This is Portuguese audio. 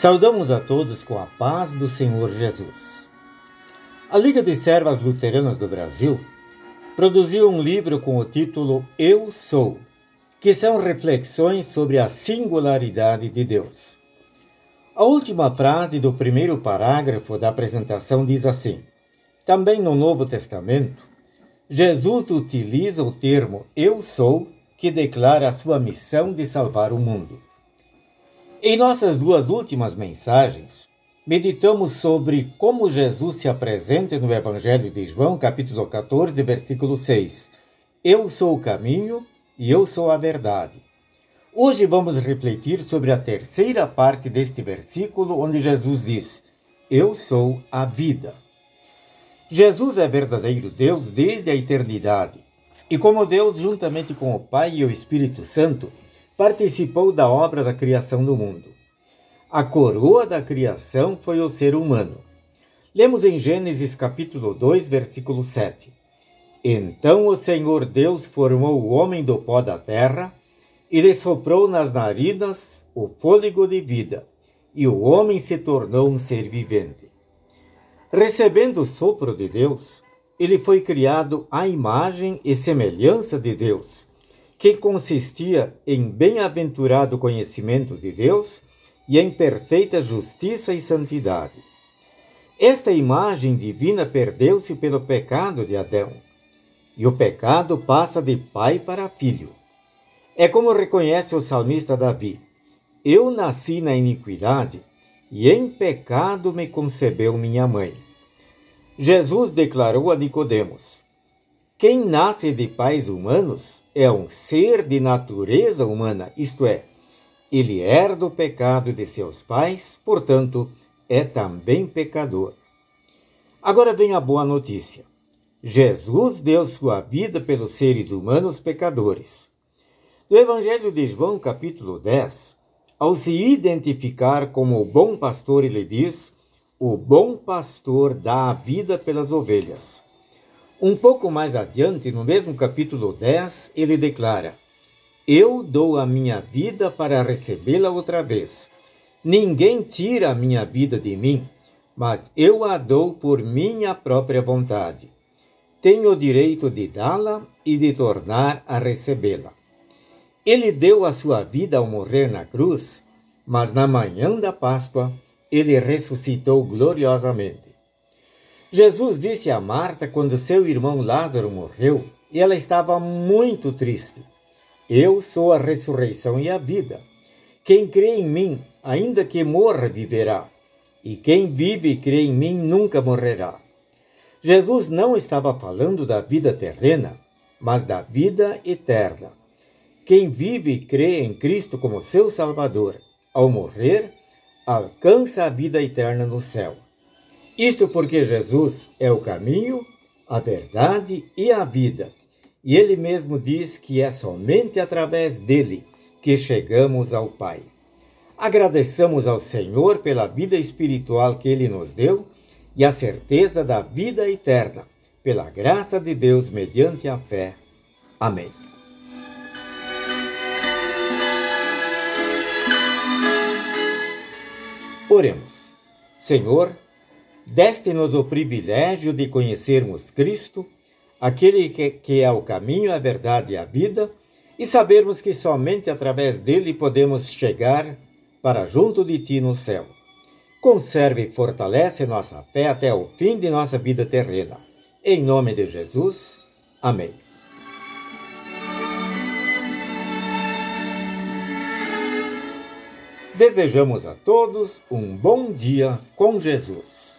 Saudamos a todos com a paz do Senhor Jesus. A Liga de Servas Luteranas do Brasil produziu um livro com o título Eu Sou, que são reflexões sobre a singularidade de Deus. A última frase do primeiro parágrafo da apresentação diz assim: Também no Novo Testamento, Jesus utiliza o termo Eu Sou, que declara a sua missão de salvar o mundo. Em nossas duas últimas mensagens, meditamos sobre como Jesus se apresenta no Evangelho de João, capítulo 14, versículo 6. Eu sou o caminho e eu sou a verdade. Hoje vamos refletir sobre a terceira parte deste versículo, onde Jesus diz: Eu sou a vida. Jesus é verdadeiro Deus desde a eternidade. E como Deus, juntamente com o Pai e o Espírito Santo, participou da obra da criação do mundo. A coroa da criação foi o ser humano. Lemos em Gênesis capítulo 2, versículo 7. Então o Senhor Deus formou o homem do pó da terra e lhe soprou nas narinas o fôlego de vida, e o homem se tornou um ser vivente. Recebendo o sopro de Deus, ele foi criado à imagem e semelhança de Deus que consistia em bem-aventurado conhecimento de Deus e em perfeita justiça e santidade. Esta imagem divina perdeu-se pelo pecado de Adão, e o pecado passa de pai para filho. É como reconhece o salmista Davi: Eu nasci na iniquidade, e em pecado me concebeu minha mãe. Jesus declarou a Nicodemos: quem nasce de pais humanos é um ser de natureza humana, isto é, ele herda o pecado de seus pais, portanto, é também pecador. Agora vem a boa notícia. Jesus deu sua vida pelos seres humanos pecadores. No Evangelho de João, capítulo 10, ao se identificar como o bom pastor, ele diz: O bom pastor dá a vida pelas ovelhas. Um pouco mais adiante, no mesmo capítulo 10, ele declara: Eu dou a minha vida para recebê-la outra vez. Ninguém tira a minha vida de mim, mas eu a dou por minha própria vontade. Tenho o direito de dá-la e de tornar a recebê-la. Ele deu a sua vida ao morrer na cruz, mas na manhã da Páscoa ele ressuscitou gloriosamente. Jesus disse a Marta quando seu irmão Lázaro morreu e ela estava muito triste: Eu sou a ressurreição e a vida. Quem crê em mim, ainda que morra, viverá. E quem vive e crê em mim nunca morrerá. Jesus não estava falando da vida terrena, mas da vida eterna. Quem vive e crê em Cristo como seu Salvador, ao morrer, alcança a vida eterna no céu. Isto porque Jesus é o caminho, a verdade e a vida. E ele mesmo diz que é somente através dele que chegamos ao Pai. Agradeçamos ao Senhor pela vida espiritual que ele nos deu e a certeza da vida eterna, pela graça de Deus mediante a fé. Amém. Oremos. Senhor, Deste-nos o privilégio de conhecermos Cristo, aquele que, que é o caminho, a verdade e a vida, e sabermos que somente através dele podemos chegar para junto de ti no céu. Conserve e fortalece nossa fé até o fim de nossa vida terrena. Em nome de Jesus. Amém. Desejamos a todos um bom dia com Jesus.